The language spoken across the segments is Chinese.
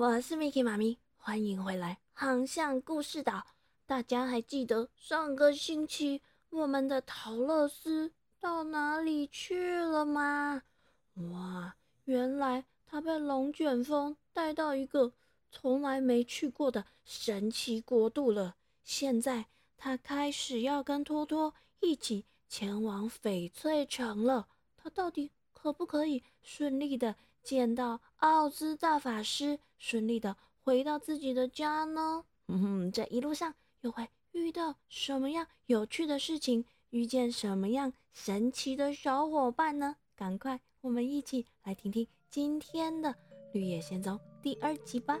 我是 Miki 妈咪，欢迎回来航向故事岛。大家还记得上个星期我们的陶乐斯到哪里去了吗？哇，原来他被龙卷风带到一个从来没去过的神奇国度了。现在他开始要跟托托一起前往翡翠城了。他到底可不可以顺利的见到奥兹大法师，顺利的回到自己的家呢？嗯哼，这一路上。又会遇到什么样有趣的事情？遇见什么样神奇的小伙伴呢？赶快，我们一起来听听今天的《绿野仙踪》第二集吧。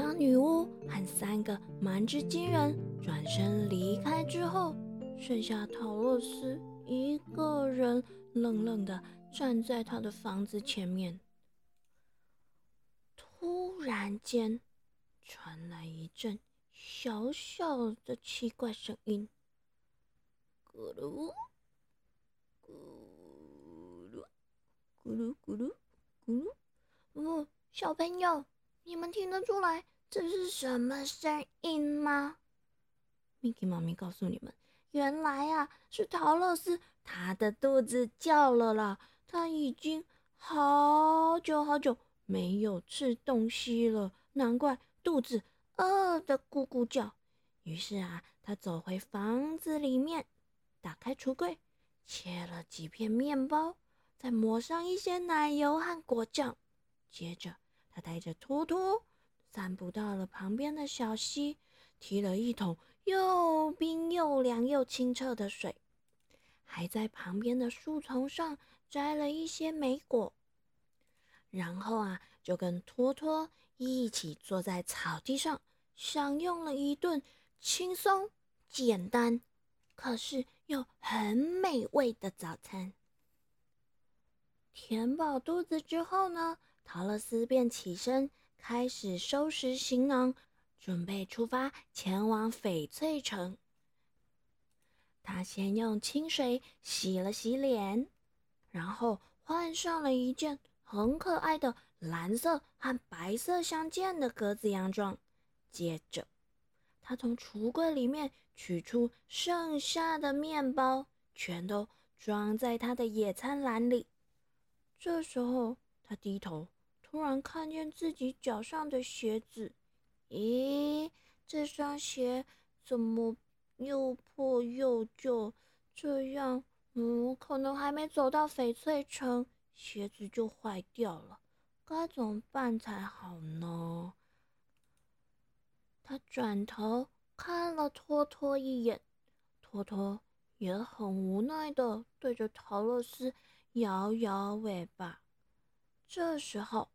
当女巫和三个蛮之金人转身离开之后，剩下陶洛斯一个人愣愣的站在他的房子前面。突然间，传来一阵小小的奇怪声音：“咕噜咕噜咕噜咕噜咕噜。”哦，小朋友。你们听得出来这是什么声音吗？Miki 妈咪告诉你们，原来啊是陶乐斯，他的肚子叫了啦。他已经好久好久没有吃东西了，难怪肚子饿得咕咕叫。于是啊，他走回房子里面，打开橱柜，切了几片面包，再抹上一些奶油和果酱，接着。带着托托散步到了旁边的小溪，提了一桶又冰又凉又清澈的水，还在旁边的树丛上摘了一些莓果，然后啊，就跟托托一起坐在草地上，享用了一顿轻松、简单，可是又很美味的早餐。填饱肚子之后呢？陶乐斯便起身，开始收拾行囊，准备出发前往翡翠城。他先用清水洗了洗脸，然后换上了一件很可爱的蓝色和白色相间的格子洋装。接着，他从橱柜里面取出剩下的面包，全都装在他的野餐篮里。这时候，他低头。突然看见自己脚上的鞋子，咦，这双鞋怎么又破又旧？这样，嗯，可能还没走到翡翠城，鞋子就坏掉了，该怎么办才好呢？他转头看了托托一眼，托托也很无奈的对着陶乐斯摇摇尾巴。这时候。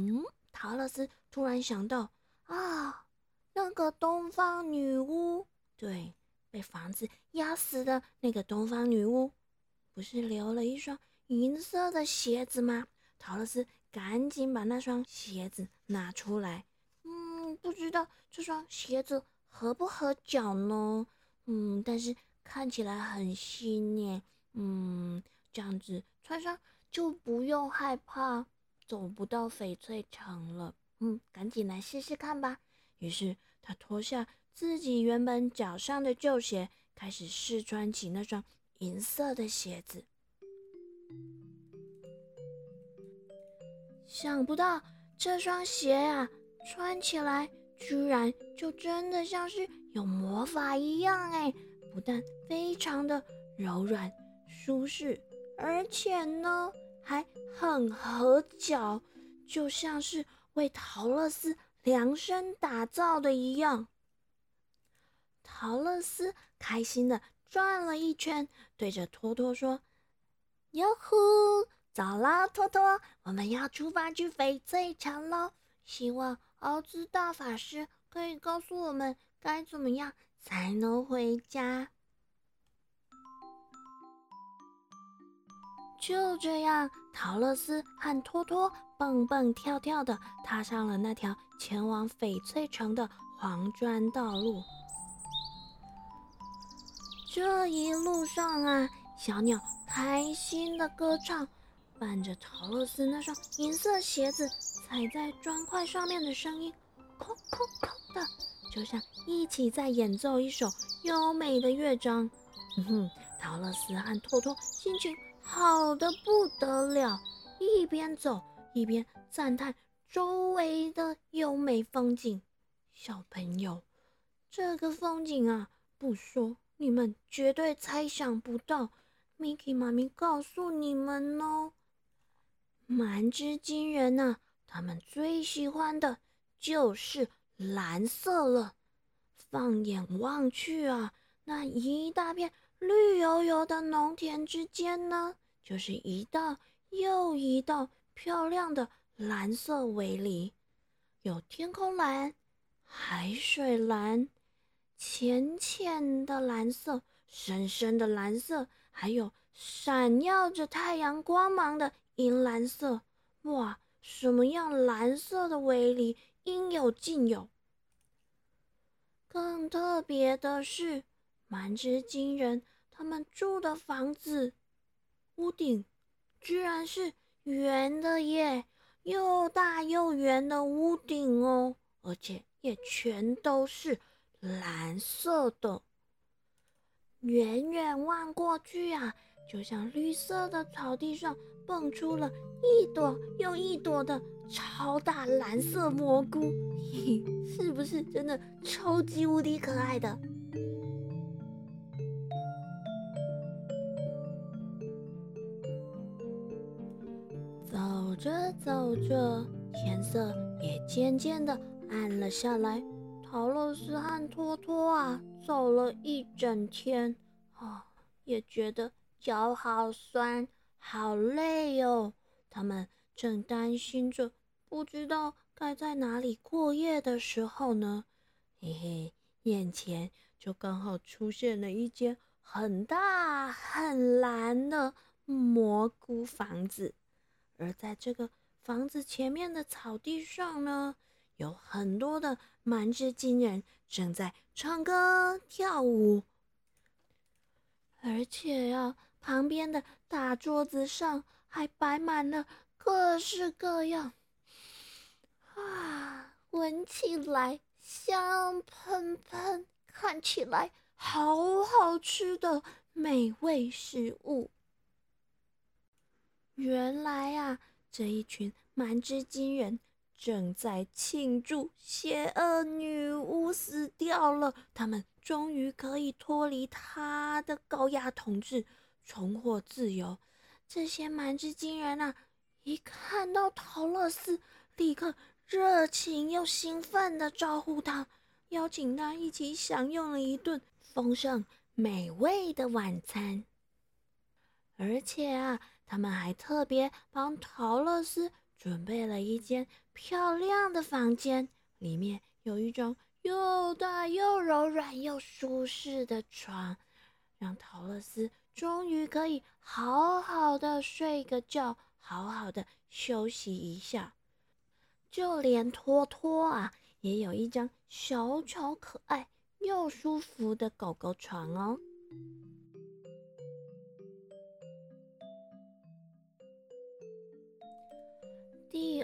嗯，陶乐斯突然想到啊，那个东方女巫，对，被房子压死的那个东方女巫，不是留了一双银色的鞋子吗？陶乐斯赶紧把那双鞋子拿出来。嗯，不知道这双鞋子合不合脚呢？嗯，但是看起来很新呢。嗯，这样子穿上就不用害怕。走不到翡翠城了，嗯，赶紧来试试看吧。于是他脱下自己原本脚上的旧鞋，开始试穿起那双银色的鞋子。想不到这双鞋啊，穿起来居然就真的像是有魔法一样哎！不但非常的柔软舒适，而且呢。还很合脚，就像是为陶乐斯量身打造的一样。陶乐斯开心的转了一圈，对着托托说：“哟呼，早啦，托托，我们要出发去翡翠城喽！希望奥兹大法师可以告诉我们该怎么样才能回家。”就这样，陶乐斯和托托蹦蹦跳跳的踏上了那条前往翡翠城的黄砖道路。这一路上啊，小鸟开心的歌唱，伴着陶乐斯那双银色鞋子踩在砖块上面的声音，空空空的，就像一起在演奏一首优美的乐章。哼哼，陶乐斯和托托心情。好的不得了，一边走一边赞叹周围的优美风景。小朋友，这个风景啊，不说你们绝对猜想不到。Miki 妈咪告诉你们哦，蛮之金人呐，他们最喜欢的就是蓝色了。放眼望去啊，那一大片。绿油油的农田之间呢，就是一道又一道漂亮的蓝色围篱，有天空蓝、海水蓝、浅浅的蓝色、深深的蓝色，还有闪耀着太阳光芒的银蓝色。哇，什么样蓝色的围篱应有尽有。更特别的是。蛮之惊人，他们住的房子屋顶居然是圆的耶，又大又圆的屋顶哦，而且也全都是蓝色的。远远望过去啊，就像绿色的草地上蹦出了一朵又一朵的超大蓝色蘑菇，嘿嘿，是不是真的超级无敌可爱的？走着走着，天色也渐渐的暗了下来。陶乐斯和托托啊，走了一整天，啊，也觉得脚好酸，好累哦。他们正担心着，不知道该在哪里过夜的时候呢，嘿嘿，眼前就刚好出现了一间很大很蓝的蘑菇房子。而在这个房子前面的草地上呢，有很多的蛮之金人正在唱歌跳舞，而且呀，旁边的大桌子上还摆满了各式各样，啊，闻起来香喷喷，看起来好好吃的美味食物。原来啊，这一群蛮之金人正在庆祝邪恶女巫死掉了，他们终于可以脱离她的高压统治，重获自由。这些蛮之金人啊，一看到陶乐斯，立刻热情又兴奋地招呼他，邀请他一起享用了一顿丰盛美味的晚餐。而且啊。他们还特别帮陶乐斯准备了一间漂亮的房间，里面有一张又大又柔软又舒适的床，让陶乐斯终于可以好好的睡个觉，好好的休息一下。就连托托啊，也有一张小巧可爱又舒服的狗狗床哦。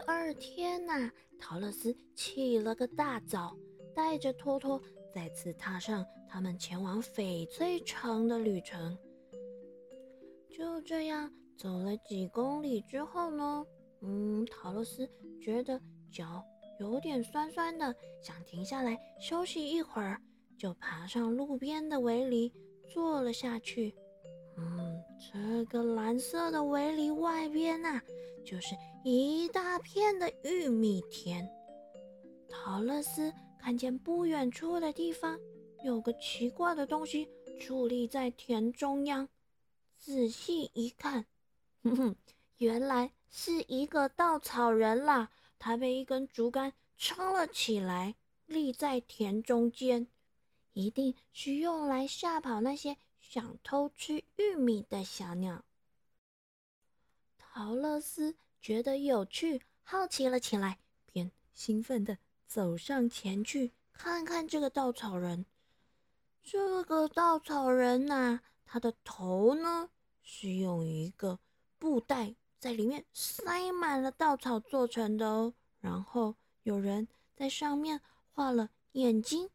二天呐，陶乐斯起了个大早，带着托托再次踏上他们前往翡翠城的旅程。就这样走了几公里之后呢，嗯，陶乐斯觉得脚有点酸酸的，想停下来休息一会儿，就爬上路边的围篱坐了下去。嗯，这个蓝色的围篱外边呐，就是一大片的玉米田。陶乐斯看见不远处的地方有个奇怪的东西矗立在田中央，仔细一看，哼哼，原来是一个稻草人啦！他被一根竹竿撑了起来，立在田中间，一定是用来吓跑那些。想偷吃玉米的小鸟。陶乐斯觉得有趣，好奇了起来，便兴奋地走上前去看看这个稻草人。这个稻草人呐，他的头呢是用一个布袋在里面塞满了稻草做成的哦。然后有人在上面画了眼睛、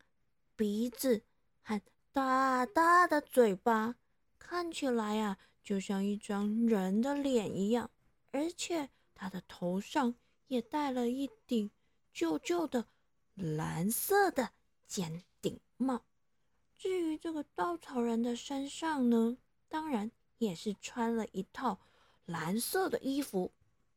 鼻子和大大的嘴巴，看起来啊就像一张人的脸一样。而且他的头上也戴了一顶旧旧的蓝色的尖顶帽。至于这个稻草人的身上呢，当然也是穿了一套蓝色的衣服，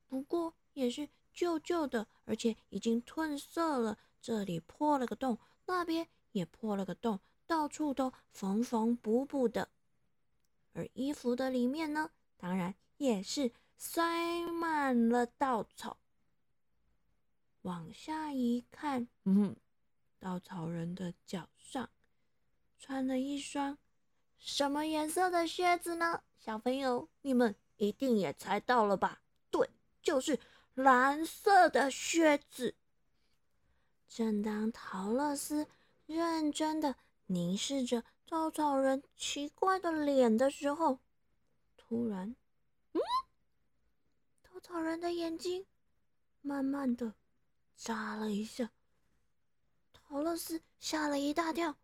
不过也是旧旧的，而且已经褪色了。这里破了个洞，那边也破了个洞，到处都缝缝补补的。而衣服的里面呢，当然也是塞满了稻草。往下一看，嗯，稻草人的脚上。穿了一双什么颜色的靴子呢？小朋友，你们一定也猜到了吧？对，就是蓝色的靴子。正当陶乐斯认真的凝视着稻草人奇怪的脸的时候，突然，嗯，草人的眼睛慢慢的眨了一下，陶乐斯吓了一大跳。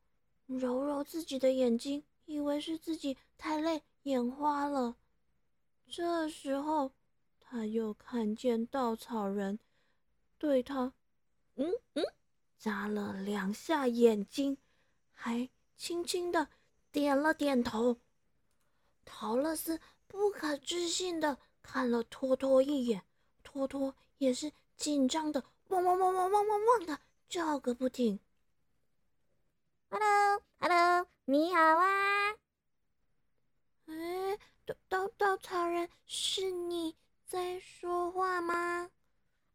揉揉自己的眼睛，以为是自己太累眼花了。这时候，他又看见稻草人对他，嗯嗯，眨了两下眼睛，还轻轻的点了点头。陶乐斯不可置信的看了托托一眼，托托也是紧张的，汪汪汪汪汪汪汪的叫个不停。Hello，Hello，你好啊！哎，稻稻稻草人，是你在说话吗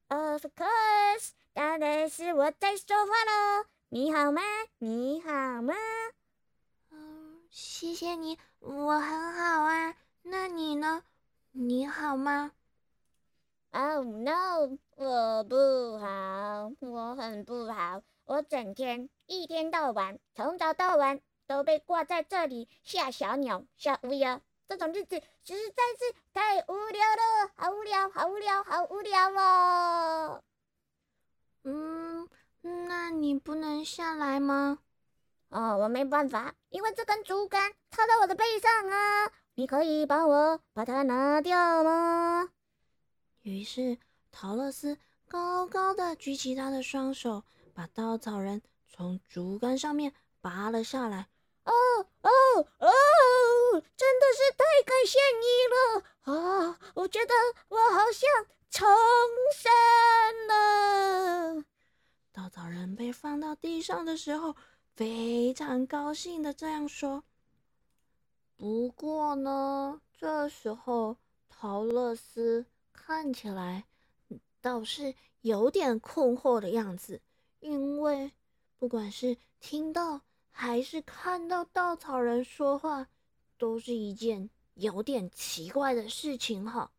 ？Of course，当然是我在说话喽。你好吗？你好吗？嗯，谢谢你，我很好啊。那你呢？你好吗？Oh no，我不好，我很不好。我整天一天到晚，从早到晚都被挂在这里吓小鸟、吓乌鸦，这种日子实在是太无聊了，好无聊，好无聊，好无聊哦。嗯，那你不能下来吗？哦，我没办法，因为这根竹竿插在我的背上啊。你可以帮我把它拿掉吗？于是陶乐斯高高的举起他的双手。把稻草人从竹竿上面拔了下来。哦哦哦！真的是太感谢你了啊！我觉得我好像重生了。稻草人被放到地上的时候，非常高兴的这样说。不过呢，这时候陶乐斯看起来倒是有点困惑的样子。因为不管是听到还是看到稻草人说话，都是一件有点奇怪的事情哈。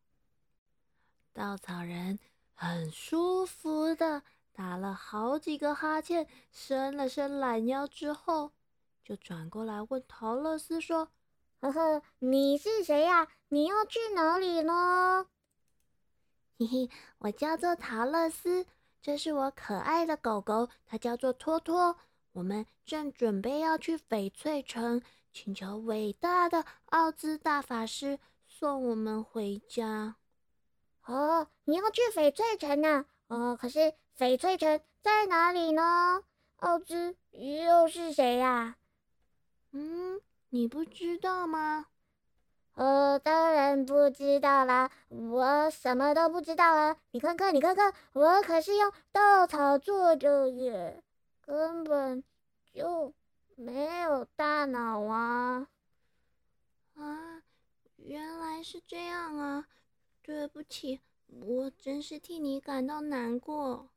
稻草人很舒服的打了好几个哈欠，伸了伸懒腰之后，就转过来问陶乐斯说：“呵呵，你是谁呀？你要去哪里呢？” 嘿嘿，我叫做陶乐斯。这是我可爱的狗狗，它叫做托托。我们正准备要去翡翠城，请求伟大的奥兹大法师送我们回家。哦，你要去翡翠城呢？哦，可是翡翠城在哪里呢？奥兹又是谁呀？嗯，你不知道吗？我当然不知道啦，我什么都不知道啊！你看看，你看看，我可是用稻草做的耶，根本就没有大脑啊！啊，原来是这样啊！对不起，我真是替你感到难过。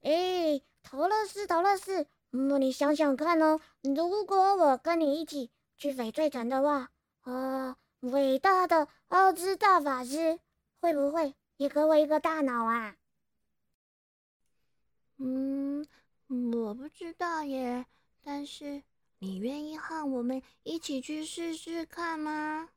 哎，陶乐斯，陶乐斯，那你想想看哦，如果我跟你一起去翡翠城的话。啊，伟大的奥兹大法师会不会也给我一个大脑啊？嗯，我不知道耶。但是你愿意和我们一起去试试看吗？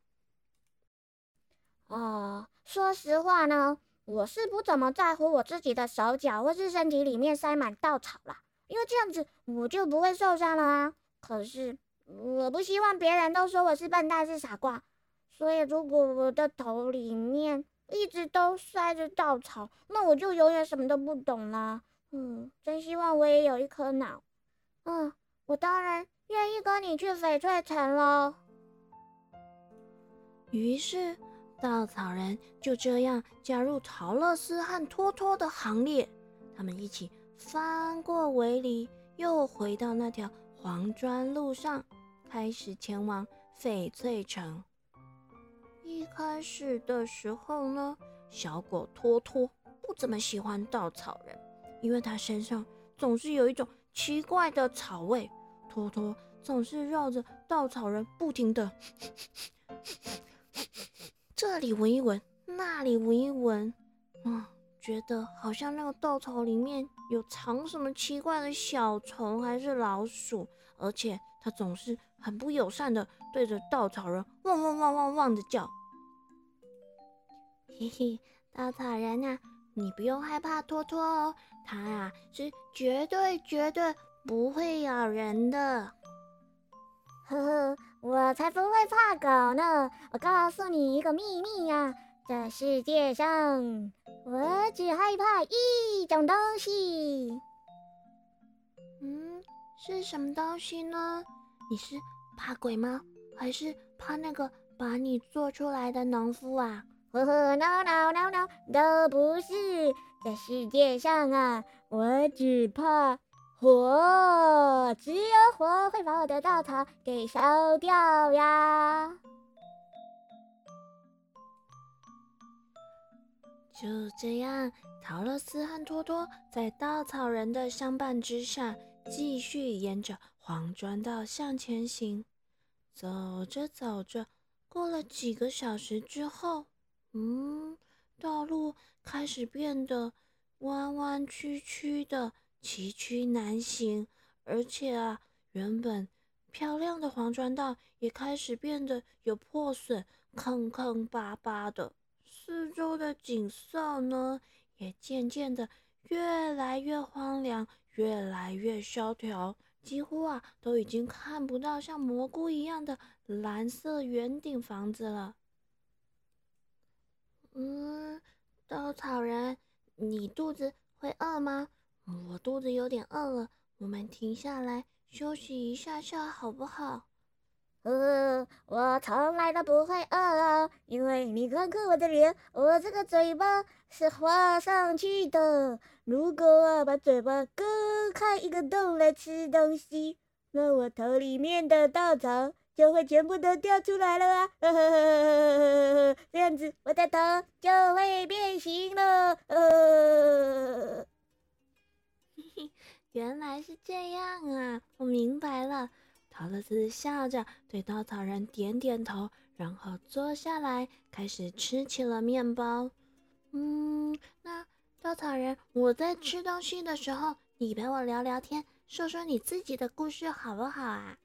啊，说实话呢，我是不怎么在乎我自己的手脚或是身体里面塞满稻草啦，因为这样子我就不会受伤了啊。可是我不希望别人都说我是笨蛋是傻瓜，所以如果我的头里面一直都塞着稻草，那我就永远什么都不懂了。嗯，真希望我也有一颗脑。嗯，我当然愿意跟你去翡翠城喽。于是，稻草人就这样加入陶乐斯和托托的行列。他们一起翻过围篱，又回到那条黄砖路上，开始前往翡翠城。一开始的时候呢，小狗托托不怎么喜欢稻草人。因为他身上总是有一种奇怪的草味，托托总是绕着稻草人不停的，这里闻一闻，那里闻一闻，嗯，觉得好像那个稻草里面有藏什么奇怪的小虫还是老鼠，而且他总是很不友善的对着稻草人汪汪汪汪汪的叫。嘿嘿，稻草人啊！你不用害怕托托哦，它啊是绝对绝对不会咬人的。呵呵，我才不会怕狗呢！我告诉你一个秘密呀，这世界上我只害怕一种东西。嗯，是什么东西呢？你是怕鬼吗？还是怕那个把你做出来的农夫啊？呵呵，no no no no，都不是。这世界上啊，我只怕火，只有火会把我的稻草给烧掉呀。就这样，陶乐斯和托托在稻草人的相伴之下，继续沿着黄砖道向前行。走着走着，过了几个小时之后。嗯，道路开始变得弯弯曲曲的，崎岖难行。而且啊，原本漂亮的黄砖道也开始变得有破损、坑坑巴巴的。四周的景色呢，也渐渐的越来越荒凉，越来越萧条，几乎啊，都已经看不到像蘑菇一样的蓝色圆顶房子了。嗯，稻草人，你肚子会饿吗？我肚子有点饿了，我们停下来休息一下下好不好？呃，我从来都不会饿啊，因为你看看我的脸，我这个嘴巴是画上去的。如果我把嘴巴割开一个洞来吃东西，那我头里面的稻草。就会全部都掉出来了啊！呵呵呵呵呵呵呵这样子，我的头就会变形了。嘿嘿，原来是这样啊！我明白了。陶乐斯笑着对稻草人点点头，然后坐下来开始吃起了面包。嗯，那稻草人，我在吃东西的时候，你陪我聊聊天，说说你自己的故事，好不好啊？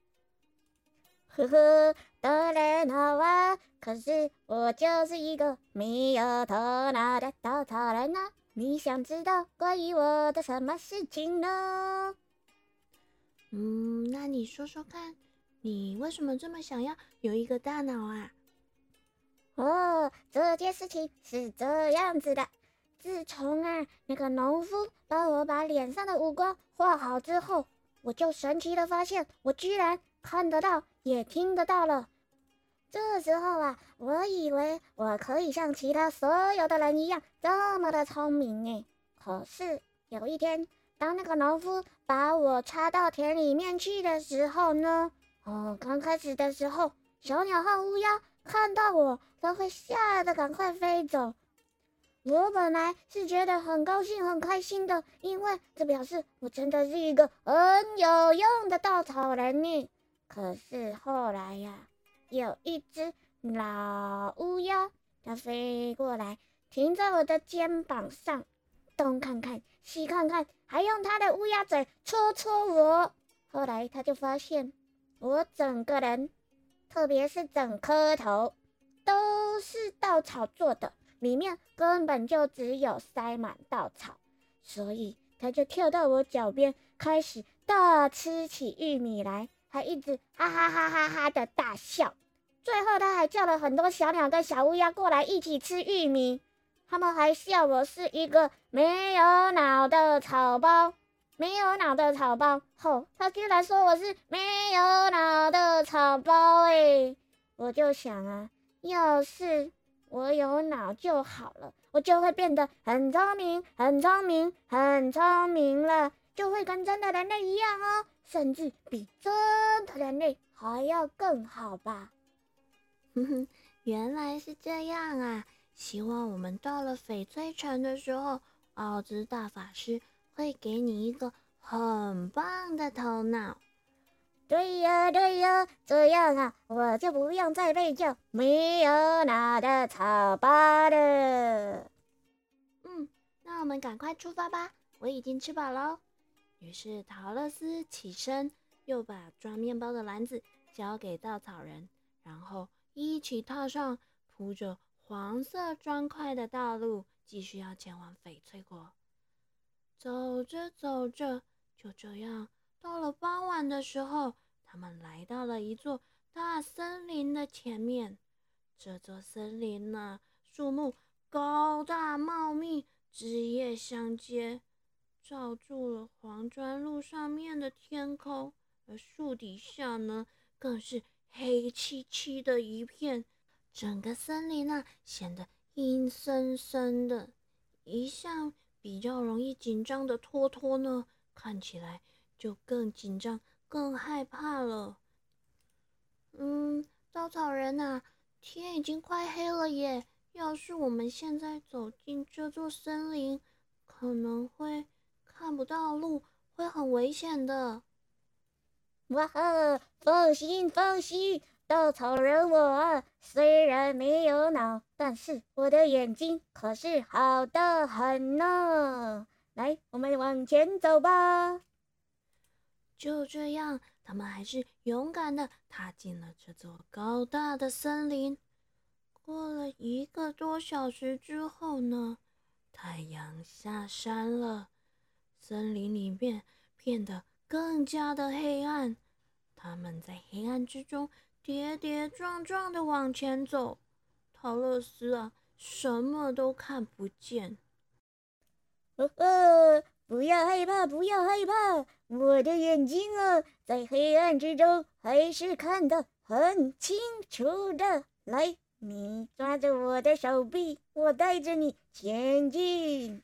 呵呵，当然好啊！可是我就是一个没有头脑的稻草人啊！你想知道关于我的什么事情呢？嗯，那你说说看，你为什么这么想要有一个大脑啊？哦，这件事情是这样子的：自从啊那个农夫帮我把脸上的五官画好之后，我就神奇的发现，我居然看得到。也听得到了。这时候啊，我以为我可以像其他所有的人一样这么的聪明哎。可是有一天，当那个农夫把我插到田里面去的时候呢，哦，刚开始的时候，小鸟和乌鸦看到我都会吓得赶快飞走。我本来是觉得很高兴、很开心的，因为这表示我真的是一个很有用的稻草人呢。可是后来呀，有一只老乌鸦，它飞过来，停在我的肩膀上，东看看，西看看，还用他的乌鸦嘴戳戳我。后来他就发现，我整个人，特别是整颗头，都是稻草做的，里面根本就只有塞满稻草，所以他就跳到我脚边，开始大吃起玉米来。还一直哈哈哈哈哈的大笑，最后他还叫了很多小鸟跟小乌鸦过来一起吃玉米。他们还笑我是一个没有脑的草包，没有脑的草包。吼，他居然说我是没有脑的草包哎！我就想啊，要是我有脑就好了，我就会变得很聪明，很聪明，很聪明了，就会跟真的人类一样哦。甚至比真的人类还要更好吧？哼哼，原来是这样啊！希望我们到了翡翠城的时候，奥兹大法师会给你一个很棒的头脑。对呀，对呀，这样啊，我就不用再被叫没有脑的草包了。嗯，那我们赶快出发吧！我已经吃饱喽。于是陶乐斯起身，又把装面包的篮子交给稻草人，然后一起踏上铺着黄色砖块的道路，继续要前往翡翠国。走着走着，就这样到了傍晚的时候，他们来到了一座大森林的前面。这座森林呢，树木高大茂密，枝叶相接。罩住了黄砖路上面的天空，而树底下呢，更是黑漆漆的一片，整个森林啊显得阴森森的。一向比较容易紧张的托托呢，看起来就更紧张、更害怕了。嗯，稻草人呐，天已经快黑了耶！要是我们现在走进这座森林，可能会……看不到路会很危险的。哇哈！放心放心，稻草人我虽然没有脑，但是我的眼睛可是好的很呢。来，我们往前走吧。就这样，他们还是勇敢的踏进了这座高大的森林。过了一个多小时之后呢，太阳下山了。森林里面变得更加的黑暗，他们在黑暗之中跌跌撞撞的往前走。陶乐斯啊，什么都看不见。不要害怕，不要害怕，我的眼睛啊，在黑暗之中还是看得很清楚的。来，你抓着我的手臂，我带着你前进。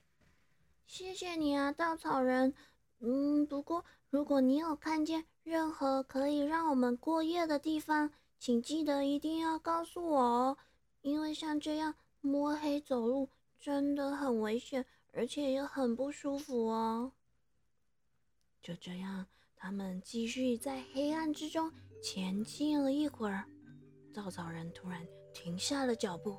谢谢你啊，稻草人。嗯，不过如果你有看见任何可以让我们过夜的地方，请记得一定要告诉我哦。因为像这样摸黑走路真的很危险，而且也很不舒服哦。就这样，他们继续在黑暗之中前进了一会儿，稻草人突然停下了脚步。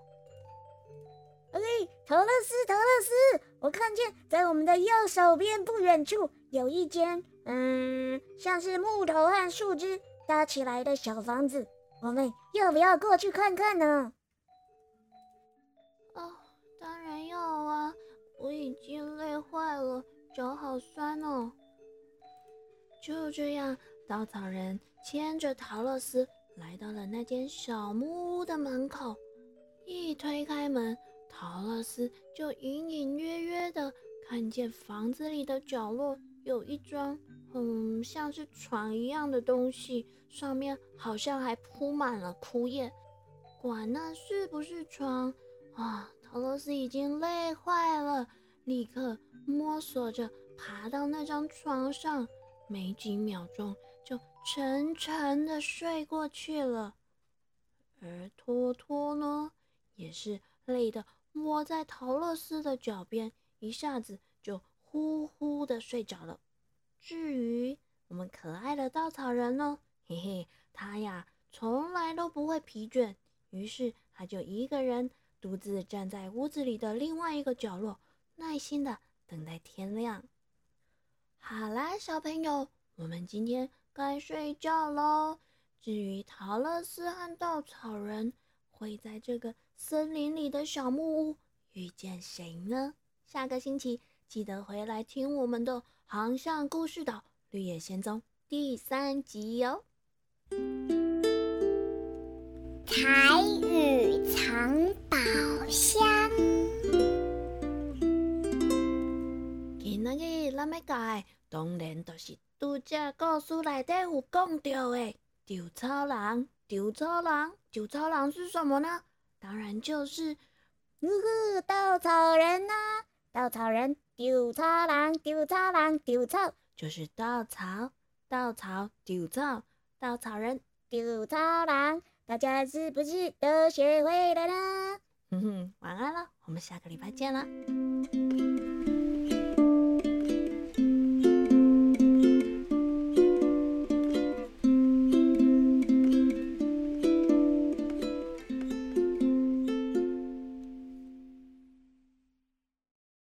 哎，陶乐斯，陶乐斯，我看见在我们的右手边不远处有一间，嗯，像是木头和树枝搭起来的小房子，我们要不要过去看看呢？哦，当然要啊！我已经累坏了，脚好酸哦。就这样，稻草人牵着陶乐斯来到了那间小木屋的门口，一推开门。陶乐斯就隐隐约约的看见房子里的角落有一张，嗯，像是床一样的东西，上面好像还铺满了枯叶。管那是不是床啊？陶乐斯已经累坏了，立刻摸索着爬到那张床上，没几秒钟就沉沉的睡过去了。而托托呢，也是累的。窝在陶乐斯的脚边，一下子就呼呼的睡着了。至于我们可爱的稻草人呢，嘿嘿，他呀从来都不会疲倦，于是他就一个人独自站在屋子里的另外一个角落，耐心的等待天亮。好啦，小朋友，我们今天该睡觉喽。至于陶乐斯和稻草人会在这个森林里的小木屋遇见谁呢？下个星期记得回来听我们的《航向故事岛绿野仙踪》第三集哟。彩雨藏宝箱。今仔日咱要教的，当然就是拄只故事内底有讲到的。稻草人，稻草人，稻草人是什么呢？当然就是，稻草人呐！稻草人，稻草人，稻草人，稻草就是稻草，稻草，稻草，稻草人，稻草人，大家是不是都学会了呢？哼哼，晚安了，我们下个礼拜见了。